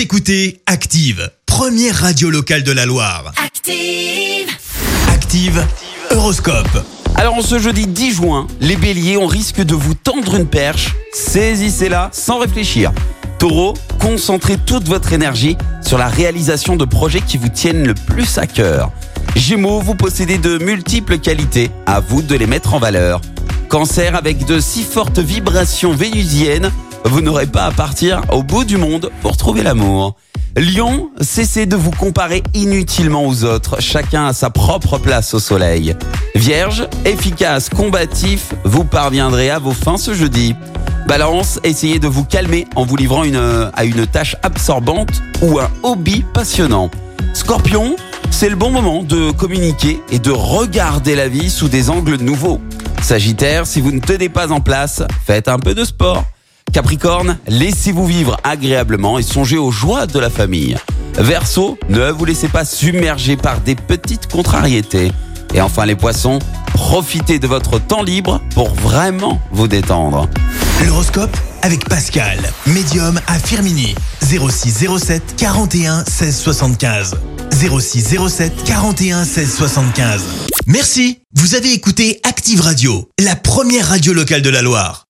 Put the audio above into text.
Vous écoutez Active, première radio locale de la Loire. Active. Active, Horoscope. Alors en ce jeudi 10 juin, les béliers, on risque de vous tendre une perche. Saisissez-la sans réfléchir. Taureau, concentrez toute votre énergie sur la réalisation de projets qui vous tiennent le plus à cœur. Gémeaux, vous possédez de multiples qualités, à vous de les mettre en valeur. Cancer, avec de si fortes vibrations vénusiennes, vous n'aurez pas à partir au bout du monde pour trouver l'amour. Lion, cessez de vous comparer inutilement aux autres, chacun a sa propre place au soleil. Vierge, efficace, combatif, vous parviendrez à vos fins ce jeudi. Balance, essayez de vous calmer en vous livrant à une tâche absorbante ou un hobby passionnant. Scorpion, c'est le bon moment de communiquer et de regarder la vie sous des angles nouveaux. Sagittaire, si vous ne tenez pas en place, faites un peu de sport. Capricorne, laissez-vous vivre agréablement et songez aux joies de la famille. Verseau, ne vous laissez pas submerger par des petites contrariétés. Et enfin les poissons, profitez de votre temps libre pour vraiment vous détendre. L'horoscope avec Pascal, médium à Firmini. 06 07 41 16 75. 06 07 41 16 75. Merci, vous avez écouté Active Radio, la première radio locale de la Loire.